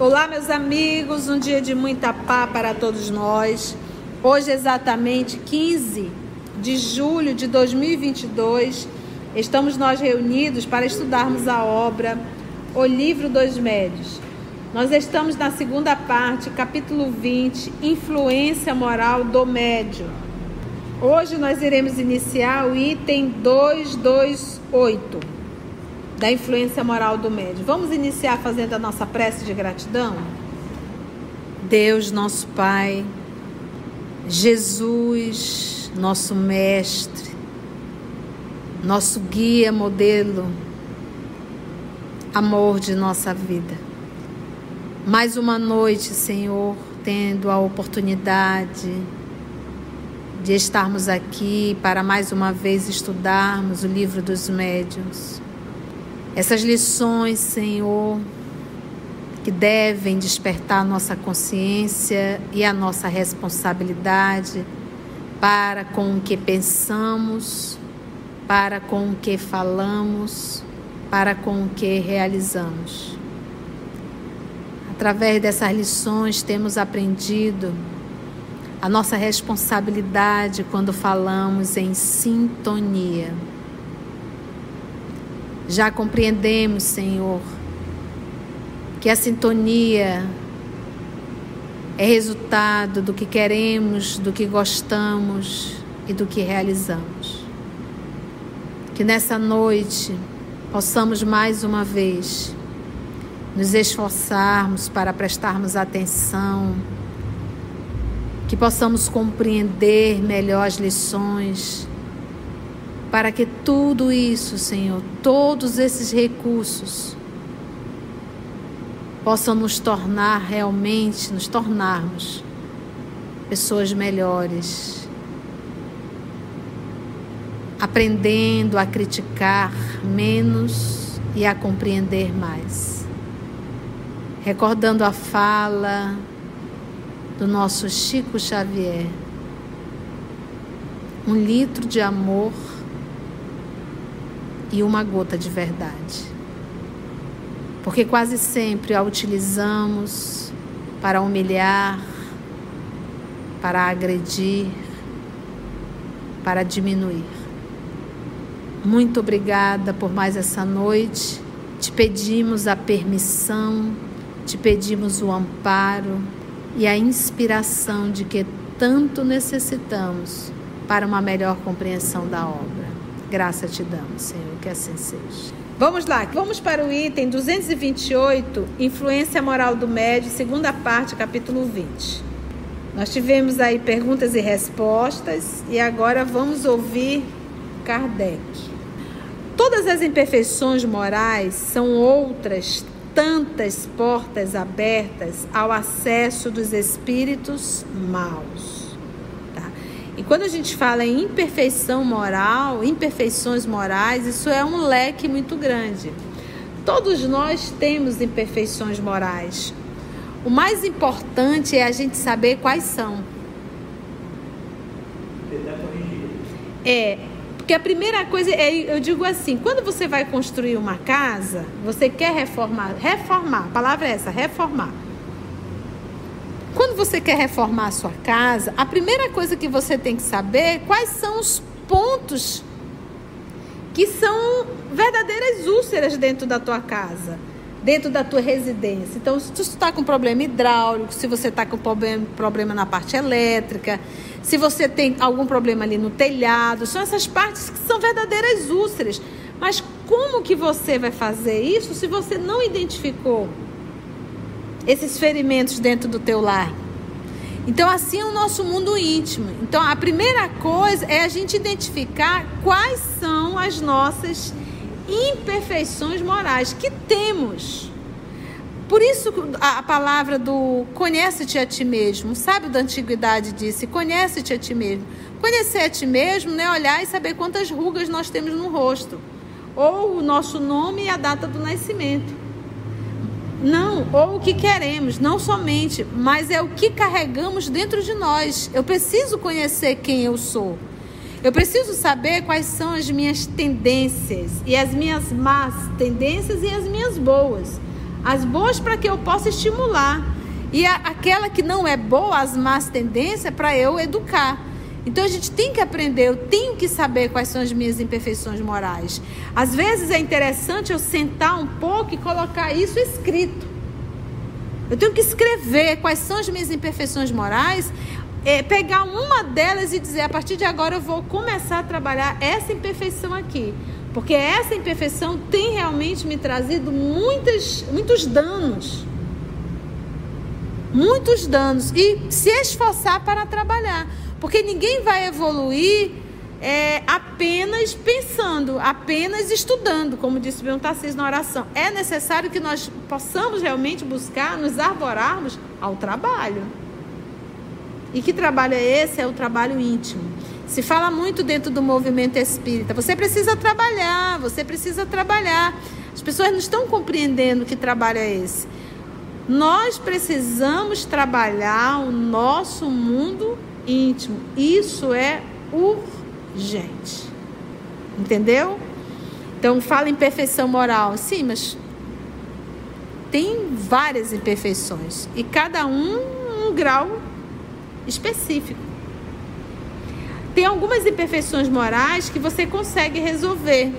Olá, meus amigos, um dia de muita paz para todos nós. Hoje, exatamente 15 de julho de 2022, estamos nós reunidos para estudarmos a obra O Livro dos Médios. Nós estamos na segunda parte, capítulo 20, Influência Moral do Médio. Hoje nós iremos iniciar o item 228 da influência moral do médio. Vamos iniciar fazendo a nossa prece de gratidão? Deus, nosso Pai, Jesus, nosso Mestre, nosso guia, modelo, amor de nossa vida. Mais uma noite, Senhor, tendo a oportunidade de estarmos aqui para mais uma vez estudarmos o livro dos médiuns. Essas lições, Senhor, que devem despertar nossa consciência e a nossa responsabilidade para com o que pensamos, para com o que falamos, para com o que realizamos. Através dessas lições, temos aprendido a nossa responsabilidade quando falamos em sintonia. Já compreendemos, Senhor, que a sintonia é resultado do que queremos, do que gostamos e do que realizamos. Que nessa noite possamos mais uma vez nos esforçarmos para prestarmos atenção, que possamos compreender melhor as lições para que tudo isso, Senhor, todos esses recursos possam nos tornar realmente, nos tornarmos pessoas melhores, aprendendo a criticar menos e a compreender mais. Recordando a fala do nosso Chico Xavier, um litro de amor e uma gota de verdade. Porque quase sempre a utilizamos para humilhar, para agredir, para diminuir. Muito obrigada por mais essa noite. Te pedimos a permissão, te pedimos o amparo e a inspiração de que tanto necessitamos para uma melhor compreensão da obra. Graça te damos, Senhor, que assim seja. Vamos lá, vamos para o item 228, influência moral do médio, segunda parte, capítulo 20. Nós tivemos aí perguntas e respostas e agora vamos ouvir Kardec. Todas as imperfeições morais são outras tantas portas abertas ao acesso dos espíritos maus. Quando a gente fala em imperfeição moral, imperfeições morais, isso é um leque muito grande. Todos nós temos imperfeições morais. O mais importante é a gente saber quais são. É, porque a primeira coisa é, eu digo assim, quando você vai construir uma casa, você quer reformar, reformar, a palavra é essa, reformar. Você quer reformar a sua casa, a primeira coisa que você tem que saber é quais são os pontos que são verdadeiras úlceras dentro da tua casa, dentro da tua residência. Então, se tu está com problema hidráulico, se você está com problema, problema na parte elétrica, se você tem algum problema ali no telhado, são essas partes que são verdadeiras úlceras. Mas como que você vai fazer isso se você não identificou esses ferimentos dentro do teu lar. Então, assim é o nosso mundo íntimo. Então, a primeira coisa é a gente identificar quais são as nossas imperfeições morais que temos. Por isso, a palavra do conhece-te a ti mesmo, sabe da antiguidade disse: conhece-te a ti mesmo. Conhecer a ti mesmo não é olhar e saber quantas rugas nós temos no rosto, ou o nosso nome e a data do nascimento. Não, ou o que queremos, não somente, mas é o que carregamos dentro de nós. Eu preciso conhecer quem eu sou. Eu preciso saber quais são as minhas tendências e as minhas más tendências e as minhas boas. As boas para que eu possa estimular e a, aquela que não é boa, as más tendências, para eu educar. Então a gente tem que aprender, eu tenho que saber quais são as minhas imperfeições morais. Às vezes é interessante eu sentar um pouco e colocar isso escrito. Eu tenho que escrever quais são as minhas imperfeições morais, é, pegar uma delas e dizer: a partir de agora eu vou começar a trabalhar essa imperfeição aqui. Porque essa imperfeição tem realmente me trazido muitas, muitos danos. Muitos danos. E se esforçar para trabalhar. Porque ninguém vai evoluir é, apenas pensando, apenas estudando, como disse o Tarcísio na oração. É necessário que nós possamos realmente buscar, nos arvorarmos ao trabalho. E que trabalho é esse? É o trabalho íntimo. Se fala muito dentro do movimento espírita. Você precisa trabalhar, você precisa trabalhar. As pessoas não estão compreendendo que trabalho é esse. Nós precisamos trabalhar o nosso mundo íntimo. Isso é urgente. Entendeu? Então fala em perfeição moral. Sim, mas tem várias imperfeições e cada um um grau específico. Tem algumas imperfeições morais que você consegue resolver.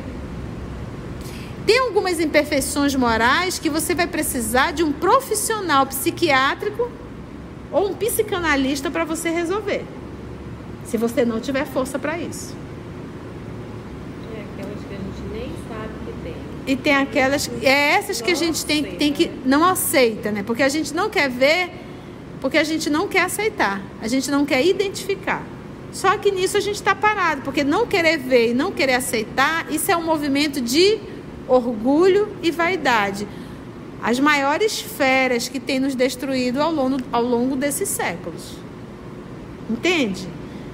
Tem algumas imperfeições morais que você vai precisar de um profissional psiquiátrico ou um psicanalista para você resolver. Se você não tiver força para isso. É aquelas que a gente nem sabe que tem. E tem aquelas. É essas que a gente tem, tem que. Não aceita, né? Porque a gente não quer ver, porque a gente não quer aceitar. A gente não quer identificar. Só que nisso a gente está parado, porque não querer ver e não querer aceitar, isso é um movimento de orgulho e vaidade as maiores feras que têm nos destruído ao longo, ao longo desses séculos. Entende?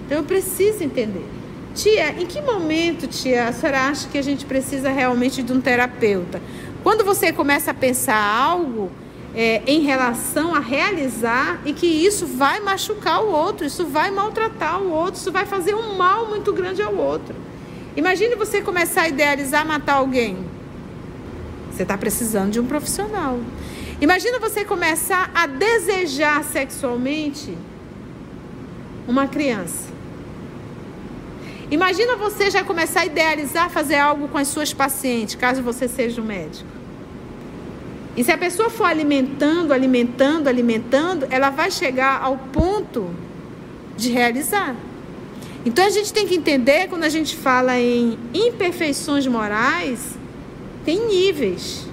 Então eu preciso entender. Tia, em que momento, tia, a senhora acha que a gente precisa realmente de um terapeuta? Quando você começa a pensar algo é, em relação a realizar e que isso vai machucar o outro, isso vai maltratar o outro, isso vai fazer um mal muito grande ao outro. Imagine você começar a idealizar matar alguém. Você está precisando de um profissional. Imagina você começar a desejar sexualmente uma criança. Imagina você já começar a idealizar fazer algo com as suas pacientes, caso você seja um médico. E se a pessoa for alimentando, alimentando, alimentando, ela vai chegar ao ponto de realizar. Então a gente tem que entender quando a gente fala em imperfeições morais, tem níveis.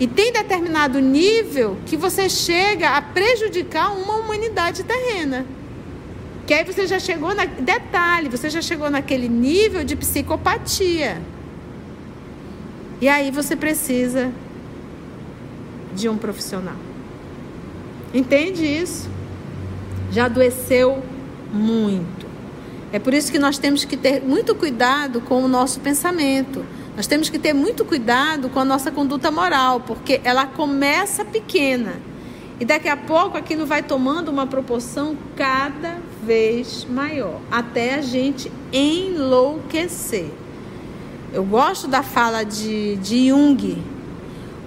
E tem determinado nível que você chega a prejudicar uma humanidade terrena. Que aí você já chegou na detalhe, você já chegou naquele nível de psicopatia. E aí você precisa de um profissional. Entende isso? Já adoeceu muito. É por isso que nós temos que ter muito cuidado com o nosso pensamento. Nós temos que ter muito cuidado com a nossa conduta moral, porque ela começa pequena e daqui a pouco aquilo vai tomando uma proporção cada vez maior, até a gente enlouquecer. Eu gosto da fala de, de Jung.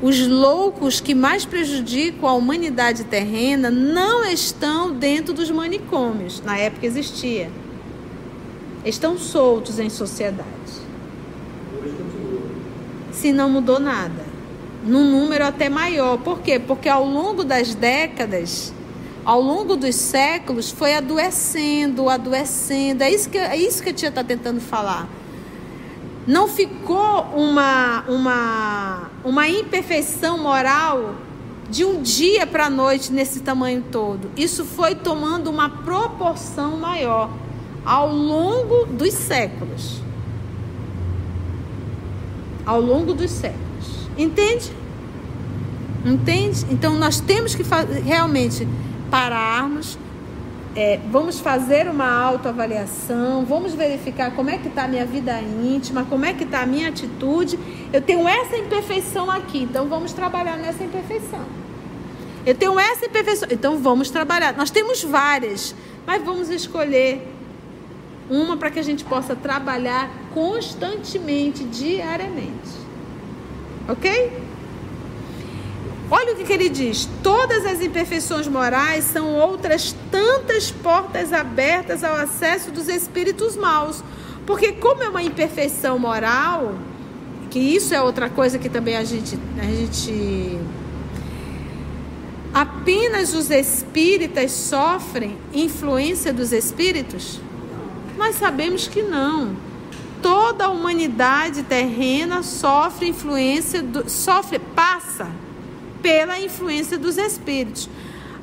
Os loucos que mais prejudicam a humanidade terrena não estão dentro dos manicômios, na época existia. Estão soltos em sociedade se não mudou nada. Num número até maior. Por quê? Porque ao longo das décadas, ao longo dos séculos, foi adoecendo, adoecendo. É isso que, é isso que a tia está tentando falar. Não ficou uma, uma, uma imperfeição moral de um dia para a noite nesse tamanho todo. Isso foi tomando uma proporção maior ao longo dos séculos ao longo dos séculos. Entende? Entende? Então nós temos que realmente pararmos, é, vamos fazer uma autoavaliação, vamos verificar como é que está a minha vida íntima, como é que está a minha atitude. Eu tenho essa imperfeição aqui, então vamos trabalhar nessa imperfeição. Eu tenho essa imperfeição, então vamos trabalhar. Nós temos várias, mas vamos escolher uma para que a gente possa trabalhar constantemente, diariamente. Ok? Olha o que, que, ele diz: todas as imperfeições morais são outras tantas portas abertas ao acesso dos espíritos maus. Porque, como é uma imperfeição moral, que isso é outra coisa que também a gente, a gente. Apenas os espíritas sofrem influência dos espíritos? Nós sabemos que não. Toda a humanidade terrena sofre influência, do, sofre, passa pela influência dos espíritos.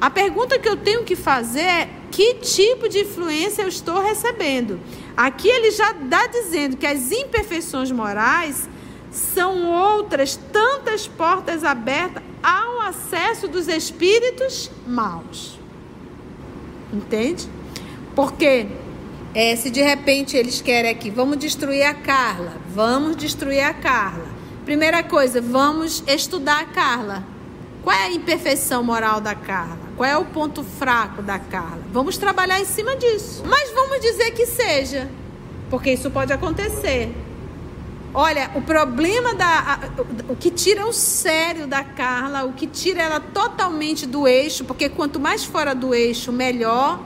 A pergunta que eu tenho que fazer é: que tipo de influência eu estou recebendo? Aqui ele já está dizendo que as imperfeições morais são outras tantas portas abertas ao acesso dos espíritos maus. Entende? Porque é, se de repente eles querem aqui, vamos destruir a Carla, vamos destruir a Carla. Primeira coisa, vamos estudar a Carla. Qual é a imperfeição moral da Carla? Qual é o ponto fraco da Carla? Vamos trabalhar em cima disso. Mas vamos dizer que seja, porque isso pode acontecer. Olha, o problema da. O que tira o sério da Carla, o que tira ela totalmente do eixo, porque quanto mais fora do eixo, melhor.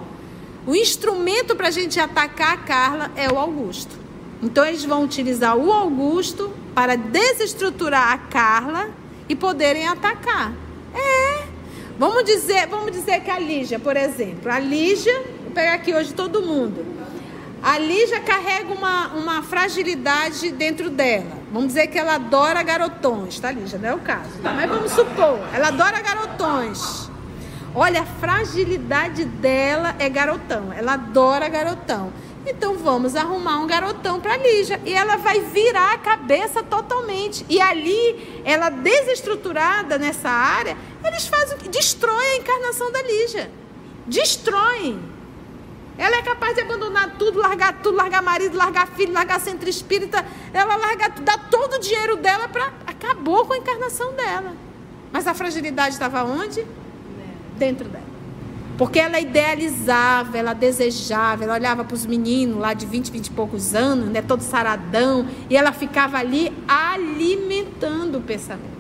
O instrumento para a gente atacar a Carla é o Augusto. Então eles vão utilizar o Augusto para desestruturar a Carla e poderem atacar. É. Vamos dizer, vamos dizer que a Lígia, por exemplo, a Lígia, vou pegar aqui hoje todo mundo. A Lígia carrega uma, uma fragilidade dentro dela. Vamos dizer que ela adora garotões, tá, Lígia? Não é o caso. Mas vamos supor, ela adora garotões. Olha, a fragilidade dela é garotão. Ela adora garotão. Então vamos arrumar um garotão para Lígia. E ela vai virar a cabeça totalmente. E ali, ela desestruturada nessa área, eles fazem? Destroem a encarnação da Lígia. Destroem. Ela é capaz de abandonar tudo, largar tudo, largar marido, largar filho, largar centro espírita. Ela larga, dá todo o dinheiro dela para. Acabou com a encarnação dela. Mas a fragilidade estava onde? Dentro dela. Porque ela idealizava, ela desejava, ela olhava para os meninos lá de 20, 20 e poucos anos, né, todo saradão, e ela ficava ali alimentando o pensamento.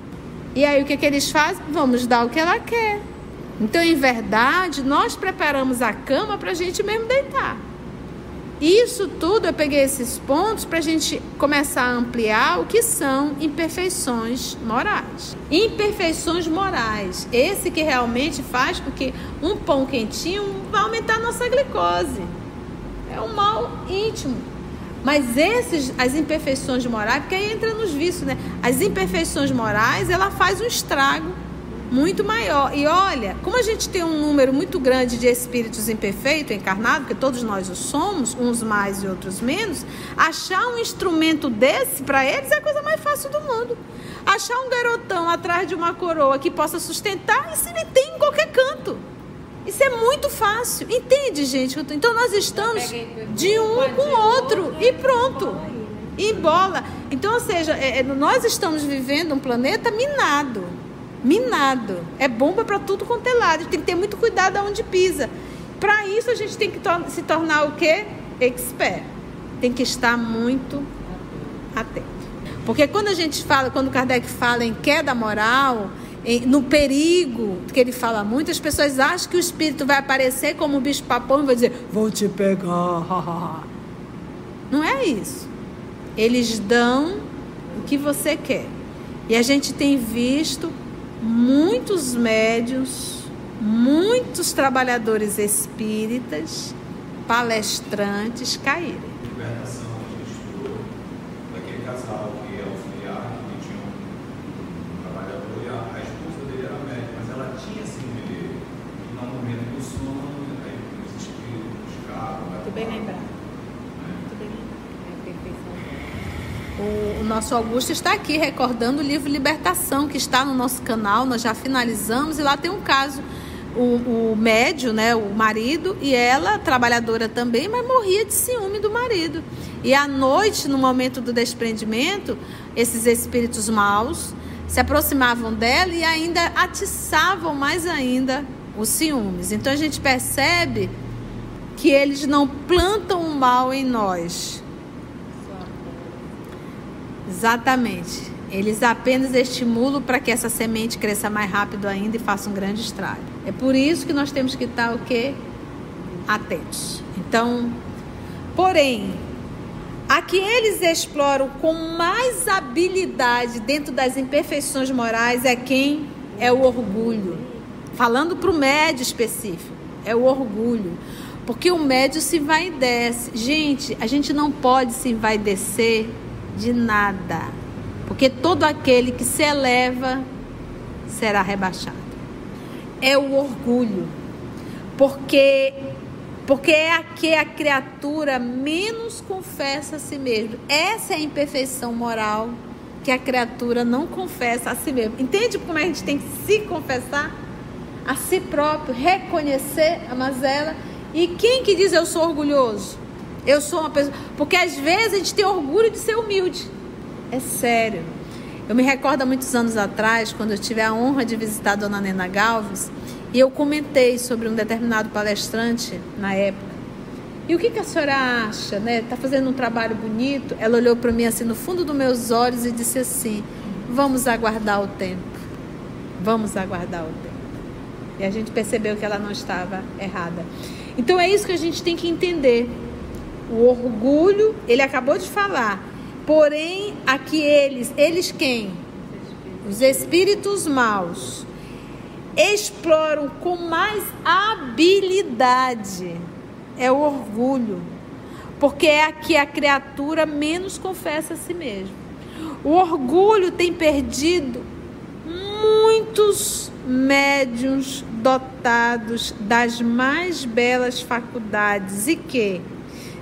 E aí o que, que eles fazem? Vamos dar o que ela quer. Então, em verdade, nós preparamos a cama para a gente mesmo deitar. Isso tudo, eu peguei esses pontos para a gente começar a ampliar o que são imperfeições morais. Imperfeições morais. Esse que realmente faz com que um pão quentinho vai aumentar a nossa glicose. É um mal íntimo. Mas esses, as imperfeições morais, porque aí entra nos vícios, né? As imperfeições morais, ela faz um estrago muito maior. E olha, como a gente tem um número muito grande de espíritos imperfeitos, encarnados, porque todos nós o somos, uns mais e outros menos, achar um instrumento desse para eles é a coisa mais fácil do mundo. Achar um garotão atrás de uma coroa que possa sustentar, isso ele tem em qualquer canto. Isso é muito fácil. Entende, gente? Então nós estamos de um com o outro e pronto. E bola. Então, ou seja, é, é, nós estamos vivendo um planeta minado minado. É bomba para tudo quanto é lado. Tem que ter muito cuidado aonde pisa. Para isso a gente tem que to se tornar o quê? Expert. Tem que estar muito atento. Porque quando a gente fala, quando Kardec fala em queda moral, em, no perigo, que ele fala muito, as pessoas acham que o espírito vai aparecer como um bicho papão e vai dizer, vou te pegar. Não é isso. Eles dão o que você quer. E a gente tem visto muitos médios, muitos trabalhadores espíritas, palestrantes caírem. Libertação, a gente estudou daquele casal que é auxiliar, que tinha um trabalhador e a, a esposa dele era médica, mas ela tinha síndrome dele. E no momento do sono, aí os espíritos ficavam. Muito bem lembrado. O, o, nosso Augusto está aqui recordando o livro Libertação, que está no nosso canal, nós já finalizamos, e lá tem um caso o, o médio, né, o marido, e ela, trabalhadora também, mas morria de ciúme do marido. E à noite, no momento do desprendimento, esses espíritos maus se aproximavam dela e ainda atiçavam mais ainda os ciúmes. Então a gente percebe que eles não plantam o mal em nós. Exatamente. Eles apenas estimulam para que essa semente cresça mais rápido ainda e faça um grande estrago. É por isso que nós temos que estar o quê? Atentos. Então, porém, a que eles exploram com mais habilidade dentro das imperfeições morais é quem? É o orgulho. Falando para o médio específico, é o orgulho. Porque o médio se vai e desce. Gente, a gente não pode se vai descer de nada. Porque todo aquele que se eleva será rebaixado. É o orgulho. Porque porque é a que a criatura menos confessa a si mesmo. Essa é a imperfeição moral que a criatura não confessa a si mesmo. Entende como a gente tem que se confessar a si próprio, reconhecer a mazela? E quem que diz eu sou orgulhoso? Eu sou uma pessoa. Porque às vezes a gente tem orgulho de ser humilde. É sério. Eu me recordo há muitos anos atrás, quando eu tive a honra de visitar a dona Nena Galves, e eu comentei sobre um determinado palestrante na época. E o que, que a senhora acha, né? Tá fazendo um trabalho bonito? Ela olhou para mim assim no fundo dos meus olhos e disse assim: Vamos aguardar o tempo. Vamos aguardar o tempo. E a gente percebeu que ela não estava errada. Então é isso que a gente tem que entender. O orgulho, ele acabou de falar, Porém, aqui eles, eles quem? Os espíritos maus. Exploram com mais habilidade. É o orgulho, porque é aqui a criatura menos confessa a si mesma. O orgulho tem perdido muitos médiums dotados das mais belas faculdades. E que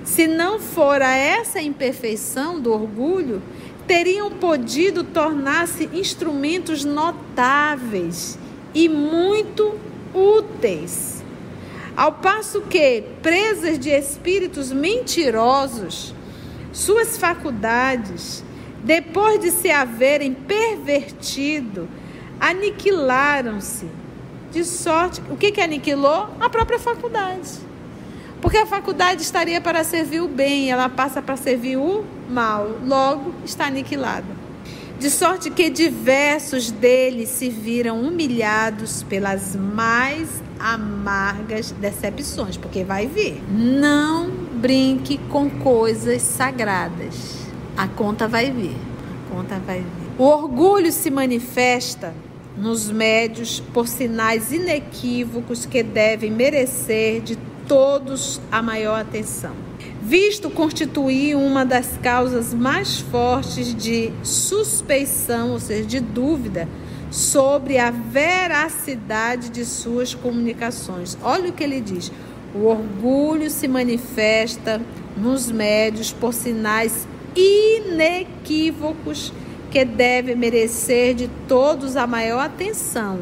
se não fora essa imperfeição do orgulho, teriam podido tornar-se instrumentos notáveis e muito úteis. Ao passo que, presas de espíritos mentirosos, suas faculdades, depois de se haverem pervertido, aniquilaram-se. De sorte, o que, que aniquilou? A própria faculdade. Porque a faculdade estaria para servir o bem, ela passa para servir o mal, logo está aniquilada. De sorte que diversos deles se viram humilhados pelas mais amargas decepções, porque vai vir. Não brinque com coisas sagradas. A conta vai vir. A conta vai vir. O orgulho se manifesta nos médios por sinais inequívocos que devem merecer de todos a maior atenção. Visto constituir uma das causas mais fortes de suspeição, ou seja, de dúvida, sobre a veracidade de suas comunicações. Olha o que ele diz: o orgulho se manifesta nos médios por sinais inequívocos que deve merecer de todos a maior atenção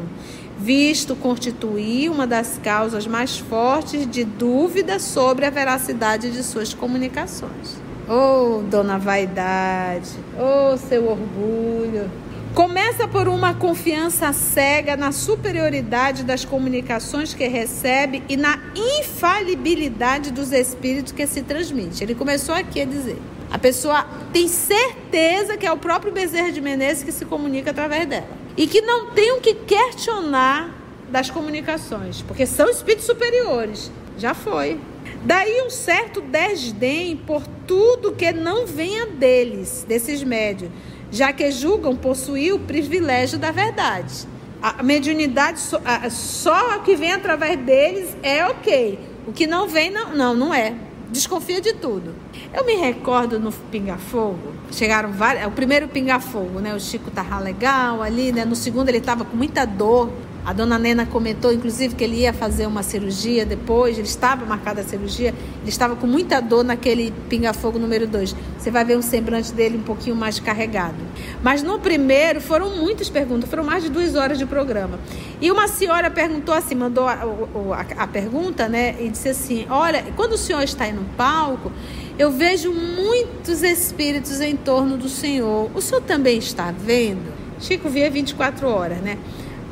visto constituir uma das causas mais fortes de dúvida sobre a veracidade de suas comunicações. Oh, dona vaidade, oh, seu orgulho. Começa por uma confiança cega na superioridade das comunicações que recebe e na infalibilidade dos espíritos que se transmite. Ele começou aqui a dizer: a pessoa tem certeza que é o próprio Bezerra de Menezes que se comunica através dela e que não tenham que questionar das comunicações, porque são espíritos superiores. Já foi. Daí um certo desdém por tudo que não venha deles, desses médios, já que julgam possuir o privilégio da verdade. A mediunidade só, a, só que vem através deles é ok. O que não vem, não, não, não é. Desconfia de tudo. Eu me recordo no Pinga Fogo, chegaram vários. O primeiro Pinga Fogo, né? O Chico tava legal ali, né? No segundo ele tava com muita dor. A dona Nena comentou, inclusive, que ele ia fazer uma cirurgia depois, ele estava marcado a cirurgia, ele estava com muita dor naquele pinga-fogo número 2. Você vai ver um semblante dele um pouquinho mais carregado. Mas no primeiro foram muitas perguntas, foram mais de duas horas de programa. E uma senhora perguntou assim, mandou a, a, a pergunta, né? E disse assim: Olha, quando o senhor está aí no palco, eu vejo muitos espíritos em torno do senhor. O senhor também está vendo? Chico via 24 horas, né?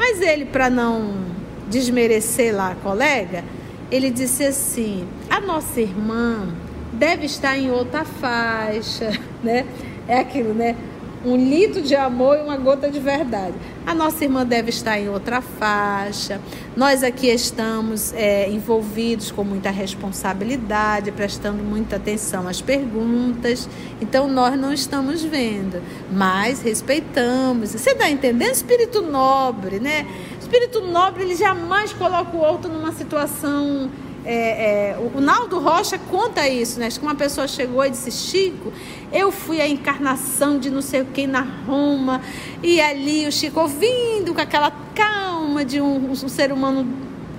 Mas ele, para não desmerecer lá a colega, ele disse assim: a nossa irmã deve estar em outra faixa, né? É aquilo, né? Um litro de amor e uma gota de verdade. A nossa irmã deve estar em outra faixa. Nós aqui estamos é, envolvidos com muita responsabilidade, prestando muita atenção às perguntas. Então nós não estamos vendo, mas respeitamos. Você está entendendo? Espírito nobre, né? Espírito nobre ele jamais coloca o outro numa situação é, é, o Naldo Rocha conta isso, né? Que uma pessoa chegou e disse: Chico, eu fui a encarnação de não sei o que na Roma, e ali o Chico ouvindo com aquela calma de um, um ser humano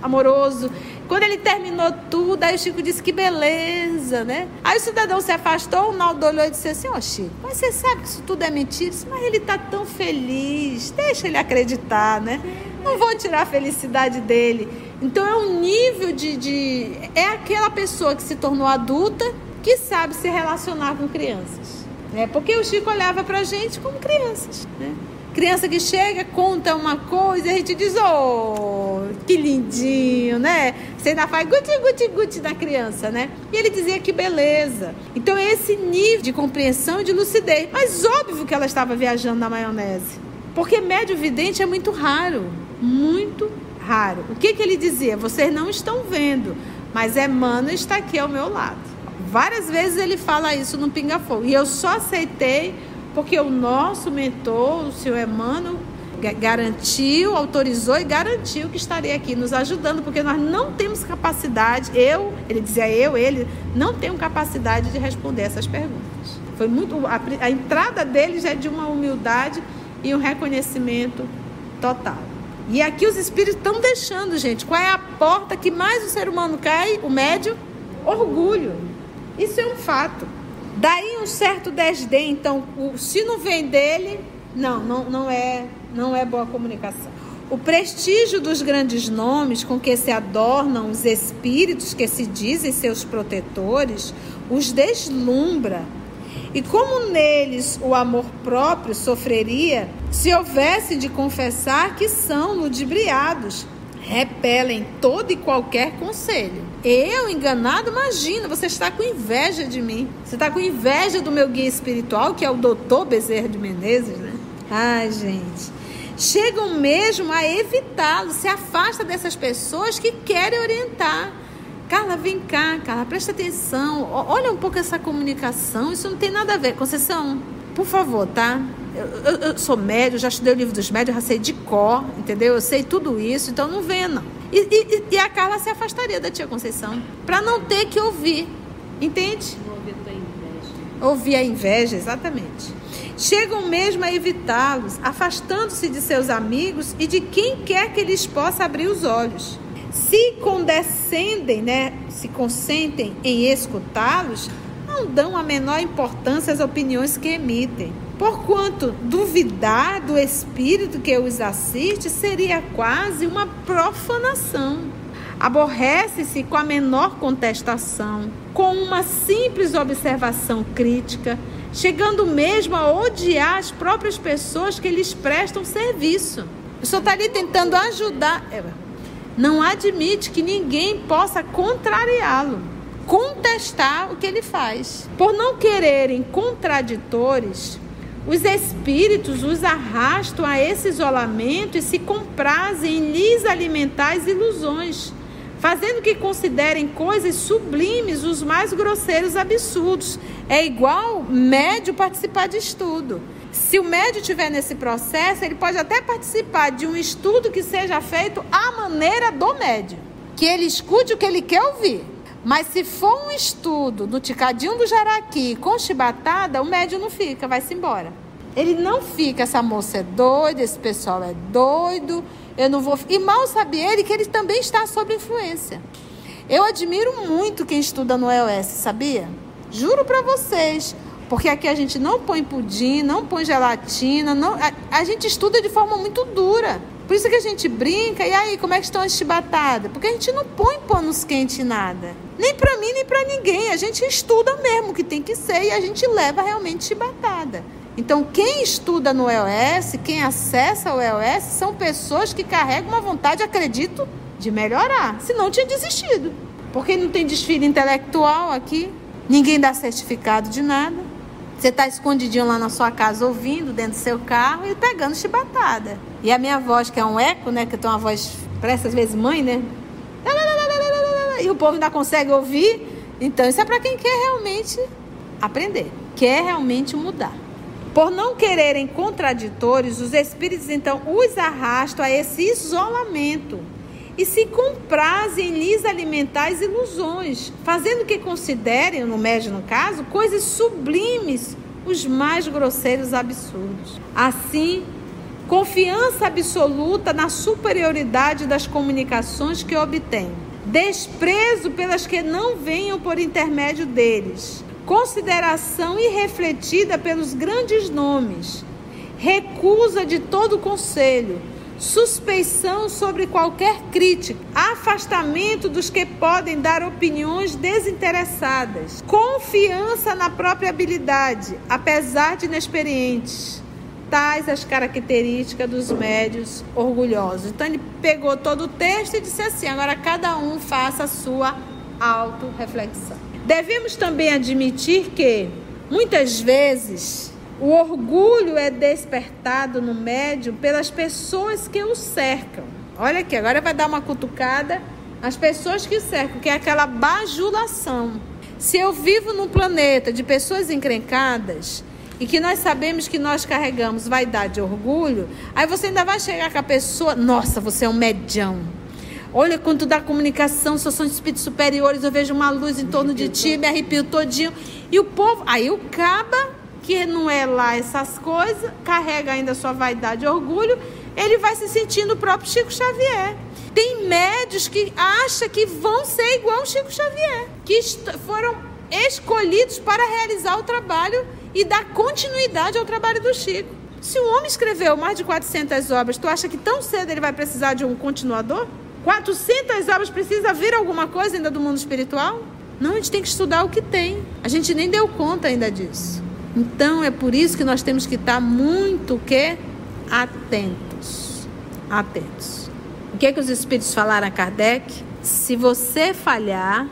amoroso. Quando ele terminou tudo, aí o Chico disse que beleza, né? Aí o cidadão se afastou, o Naldo olhou e disse assim: Ó, oh, Chico, mas você sabe que isso tudo é mentira? Mas ele tá tão feliz, deixa ele acreditar, né? Não vou tirar a felicidade dele. Então é um nível de, de. É aquela pessoa que se tornou adulta que sabe se relacionar com crianças. Né? Porque o Chico olhava pra gente como crianças. Né? Criança que chega, conta uma coisa a gente diz, oh, que lindinho, né? Você ainda faz guti, guti, guti da criança, né? E ele dizia que beleza. Então é esse nível de compreensão e de lucidez. Mas óbvio que ela estava viajando na maionese. Porque médio vidente é muito raro. Muito raro. O que, que ele dizia? Vocês não estão vendo, mas Emmanuel está aqui ao meu lado. Várias vezes ele fala isso no Pinga Fogo. E eu só aceitei porque o nosso mentor, o senhor Emmanuel, garantiu, autorizou e garantiu que estaria aqui nos ajudando, porque nós não temos capacidade, eu, ele dizia eu, ele, não tenho capacidade de responder essas perguntas. Foi muito a, a entrada dele já é de uma humildade e um reconhecimento total. E aqui os espíritos estão deixando, gente. Qual é a porta que mais o ser humano cai? O médio? Orgulho. Isso é um fato. Daí um certo desdém. Então, o, se não vem dele, não, não, não é, não é boa comunicação. O prestígio dos grandes nomes com que se adornam os espíritos que se dizem seus protetores os deslumbra e como neles o amor próprio sofreria se houvesse de confessar que são ludibriados, repelem todo e qualquer conselho. Eu, enganado, imagina, você está com inveja de mim. Você está com inveja do meu guia espiritual, que é o doutor Bezerra de Menezes, né? Ai, gente. Chegam mesmo a evitá-lo, se afasta dessas pessoas que querem orientar. Carla, vem cá, Carla, presta atenção. Olha um pouco essa comunicação. Isso não tem nada a ver. Conceição, por favor, tá? Eu, eu, eu sou médio, já estudei o livro dos médios, já sei de cor, entendeu? Eu sei tudo isso, então não venha, não. E, e, e a Carla se afastaria da tia Conceição para não ter que ouvir, entende? Ouvir a inveja. Ouvir a inveja, exatamente. Chegam mesmo a evitá-los, afastando-se de seus amigos e de quem quer que lhes possa abrir os olhos se condescendem, né, se consentem em escutá-los, não dão a menor importância às opiniões que emitem. Porquanto duvidar do espírito que os assiste seria quase uma profanação. Aborrece-se com a menor contestação, com uma simples observação crítica, chegando mesmo a odiar as próprias pessoas que lhes prestam serviço. O senhor está ali tentando ajudar. Não admite que ninguém possa contrariá-lo, contestar o que ele faz. Por não quererem contraditores, os espíritos os arrastam a esse isolamento e se comprazem em lhes alimentar as ilusões, fazendo que considerem coisas sublimes os mais grosseiros absurdos. É igual médio participar de estudo. Se o médio estiver nesse processo, ele pode até participar de um estudo que seja feito à maneira do médio. Que ele escute o que ele quer ouvir. Mas se for um estudo no ticadinho do jaraqui com chibatada, o médio não fica, vai-se embora. Ele não fica, essa moça é doida, esse pessoal é doido, eu não vou. E mal sabe ele que ele também está sob influência. Eu admiro muito quem estuda no EOS, sabia? Juro para vocês. Porque aqui a gente não põe pudim, não põe gelatina, não, a, a, gente estuda de forma muito dura. Por isso que a gente brinca, e aí, como é que estão as chibatadas? Porque a gente não põe panos quentes em nada. Nem para mim, nem para ninguém. A gente estuda mesmo o que tem que ser e a gente leva realmente chibatada. Então, quem estuda no EOS, quem acessa o EOS, são pessoas que carregam uma vontade, acredito, de melhorar. Senão tinha desistido. Porque não tem desfile intelectual aqui, ninguém dá certificado de nada. Você está escondidinho lá na sua casa ouvindo dentro do seu carro e pegando chibatada. E a minha voz, que é um eco, né? Que eu tenho uma voz, parece às vezes mãe, né? E o povo ainda consegue ouvir. Então, isso é para quem quer realmente aprender, quer realmente mudar. Por não quererem contraditórios, os espíritos então os arrastam a esse isolamento e se comprazem em lhes as ilusões, fazendo que considerem, no médio no caso, coisas sublimes, os mais grosseiros absurdos. Assim, confiança absoluta na superioridade das comunicações que obtêm, desprezo pelas que não venham por intermédio deles, consideração irrefletida pelos grandes nomes, recusa de todo conselho, suspeição sobre qualquer crítica, afastamento dos que podem dar opiniões desinteressadas, confiança na própria habilidade, apesar de inexperientes. Tais as características dos médios orgulhosos. Então ele pegou todo o texto e disse assim: agora cada um faça a sua autorreflexão. Devemos também admitir que, muitas vezes, o orgulho é despertado no médium pelas pessoas que o cercam. Olha aqui, agora vai dar uma cutucada às pessoas que o cercam, que é aquela bajulação. Se eu vivo num planeta de pessoas encrencadas e que nós sabemos que nós carregamos vaidade e orgulho, aí você ainda vai chegar com a pessoa, nossa, você é um medião. Olha, quando da comunicação, se são espíritos superiores, eu vejo uma luz em torno de ti, me arrepio todinho. E o povo, aí o caba, que não é lá essas coisas, carrega ainda sua vaidade e orgulho, ele vai se sentindo o próprio Chico Xavier. Tem médios que acham que vão ser igual ao Chico Xavier, que foram escolhidos para realizar o trabalho e dar continuidade ao trabalho do Chico. Se o homem escreveu mais de 400 obras, tu acha que tão cedo ele vai precisar de um continuador? 400 obras precisa vir alguma coisa ainda do mundo espiritual? Não, a gente tem que estudar o que tem. A gente nem deu conta ainda disso. Então é por isso que nós temos que estar muito que atentos. Atentos. O que é que os espíritos falaram a Kardec? Se você falhar,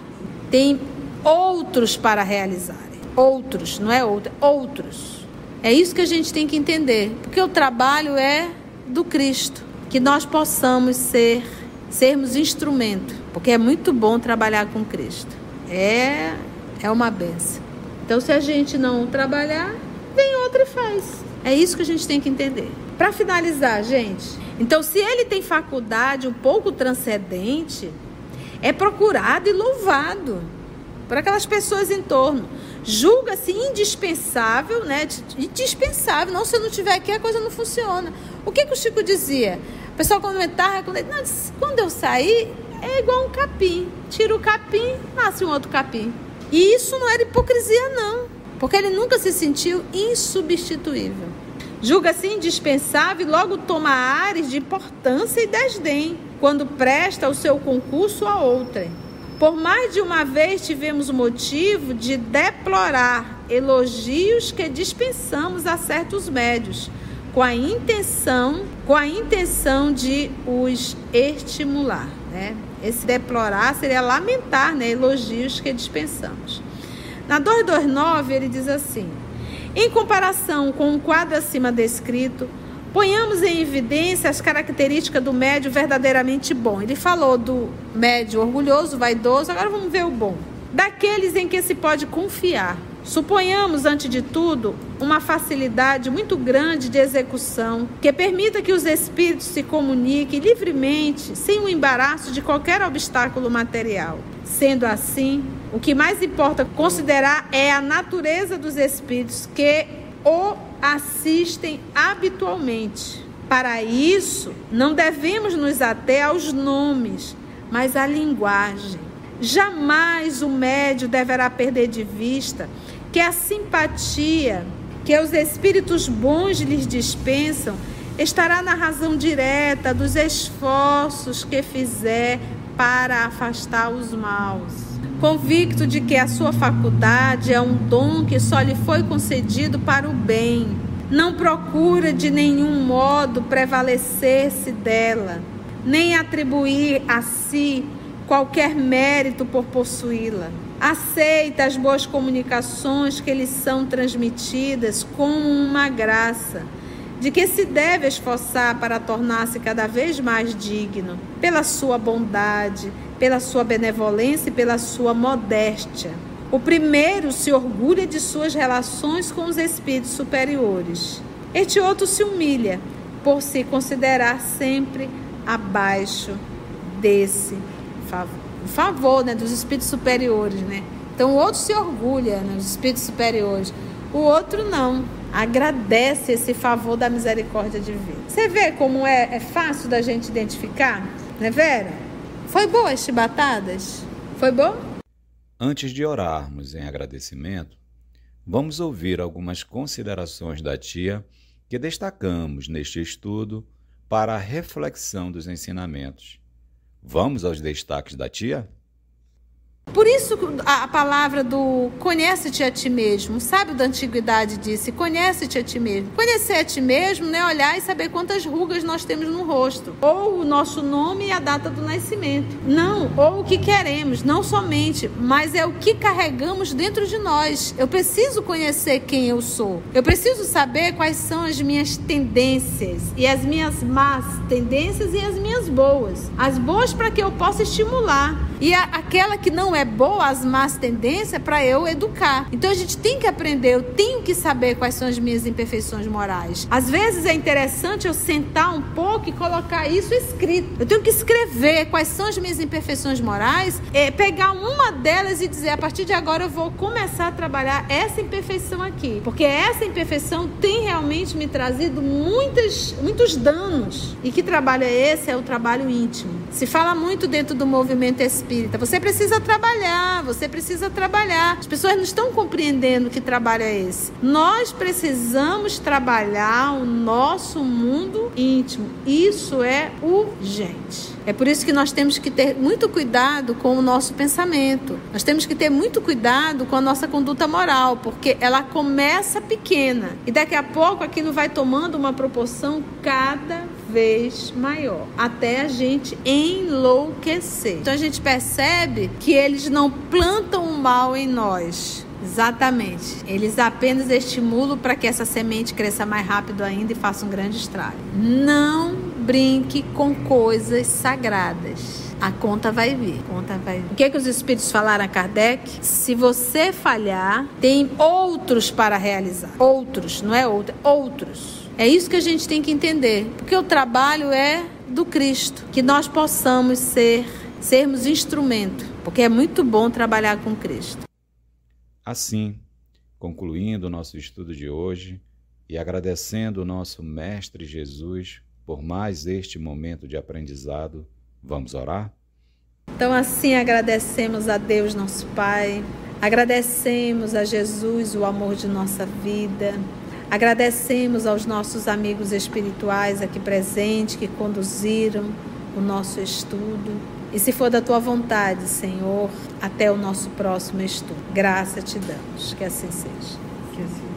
tem outros para realizarem. Outros, não é outro, outros. É isso que a gente tem que entender, porque o trabalho é do Cristo, que nós possamos ser sermos instrumento, porque é muito bom trabalhar com Cristo. É, é uma benção. Então, se a gente não trabalhar, vem outro e faz. É isso que a gente tem que entender. Para finalizar, gente, então, se ele tem faculdade um pouco transcendente, é procurado e louvado por aquelas pessoas em torno. Julga-se indispensável, né? Indispensável. Não, se eu não estiver aqui, a coisa não funciona. O que, que o Chico dizia? pessoal comentava, quando, quando eu sair, é igual um capim. Tira o capim, nasce um outro capim. E isso não era hipocrisia, não. Porque ele nunca se sentiu insubstituível. Julga-se indispensável e logo toma ares de importância e desdém quando presta o seu concurso a outrem. Por mais de uma vez tivemos o motivo de deplorar elogios que dispensamos a certos médios, com a intenção, com a intenção de os estimular, né? Esse deplorar seria lamentar, né? Elogios que dispensamos. Na 229 ele diz assim: em comparação com o quadro acima descrito, ponhamos em evidência as características do médio verdadeiramente bom. Ele falou do médio orgulhoso, vaidoso, agora vamos ver o bom. Daqueles em que se pode confiar, Suponhamos, antes de tudo, uma facilidade muito grande de execução que permita que os espíritos se comuniquem livremente, sem o embaraço de qualquer obstáculo material. Sendo assim, o que mais importa considerar é a natureza dos espíritos que o assistem habitualmente. Para isso, não devemos nos ater aos nomes, mas à linguagem. Jamais o médio deverá perder de vista que a simpatia que os espíritos bons lhes dispensam estará na razão direta dos esforços que fizer para afastar os maus. Convicto de que a sua faculdade é um dom que só lhe foi concedido para o bem, não procura de nenhum modo prevalecer-se dela, nem atribuir a si qualquer mérito por possuí-la. Aceita as boas comunicações que lhe são transmitidas como uma graça de que se deve esforçar para tornar-se cada vez mais digno, pela sua bondade, pela sua benevolência e pela sua modéstia. O primeiro se orgulha de suas relações com os espíritos superiores. Este outro se humilha por se considerar sempre abaixo desse favor, né, dos espíritos superiores. Né? Então o outro se orgulha né, espíritos superiores, o outro não agradece esse favor da misericórdia divina. Você vê como é, é fácil da gente identificar, né, Vera? Foi boa as chibatadas? Foi bom? Antes de orarmos em agradecimento, vamos ouvir algumas considerações da tia que destacamos neste estudo para a reflexão dos ensinamentos. Vamos aos destaques da tia? Por isso a palavra do conhece-te a ti mesmo, sabe da antiguidade disse, conhece-te a ti mesmo. Conhecer a ti mesmo não é olhar e saber quantas rugas nós temos no rosto, ou o nosso nome e a data do nascimento. Não, ou o que queremos, não somente, mas é o que carregamos dentro de nós. Eu preciso conhecer quem eu sou. Eu preciso saber quais são as minhas tendências e as minhas más tendências e as minhas boas. As boas para que eu possa estimular e a, aquela que não é boa, as más tendências, para eu educar. Então a gente tem que aprender, eu tenho que saber quais são as minhas imperfeições morais. Às vezes é interessante eu sentar um pouco e colocar isso escrito. Eu tenho que escrever quais são as minhas imperfeições morais, é, pegar uma delas e dizer: a partir de agora eu vou começar a trabalhar essa imperfeição aqui. Porque essa imperfeição tem realmente me trazido muitas, muitos danos. E que trabalho é esse? É o trabalho íntimo. Se fala muito dentro do movimento espírita espírita. Você precisa trabalhar, você precisa trabalhar. As pessoas não estão compreendendo que trabalho é esse. Nós precisamos trabalhar o nosso mundo íntimo. Isso é urgente. É por isso que nós temos que ter muito cuidado com o nosso pensamento. Nós temos que ter muito cuidado com a nossa conduta moral, porque ela começa pequena e daqui a pouco aquilo vai tomando uma proporção cada vez maior, até a gente enlouquecer. Então a gente percebe que eles não plantam o mal em nós. Exatamente. Eles apenas estimulam para que essa semente cresça mais rápido ainda e faça um grande estrago. Não brinque com coisas sagradas. A conta vai vir. conta vai vir. O que, é que os espíritos falaram a Kardec? Se você falhar, tem outros para realizar. Outros, não é outro, outros. É isso que a gente tem que entender, porque o trabalho é do Cristo, que nós possamos ser sermos instrumento, porque é muito bom trabalhar com Cristo. Assim, concluindo o nosso estudo de hoje e agradecendo o nosso mestre Jesus por mais este momento de aprendizado, vamos orar? Então assim agradecemos a Deus nosso Pai, agradecemos a Jesus o amor de nossa vida, Agradecemos aos nossos amigos espirituais aqui presentes que conduziram o nosso estudo. E se for da tua vontade, Senhor, até o nosso próximo estudo. Graça te damos. Que assim seja. Que assim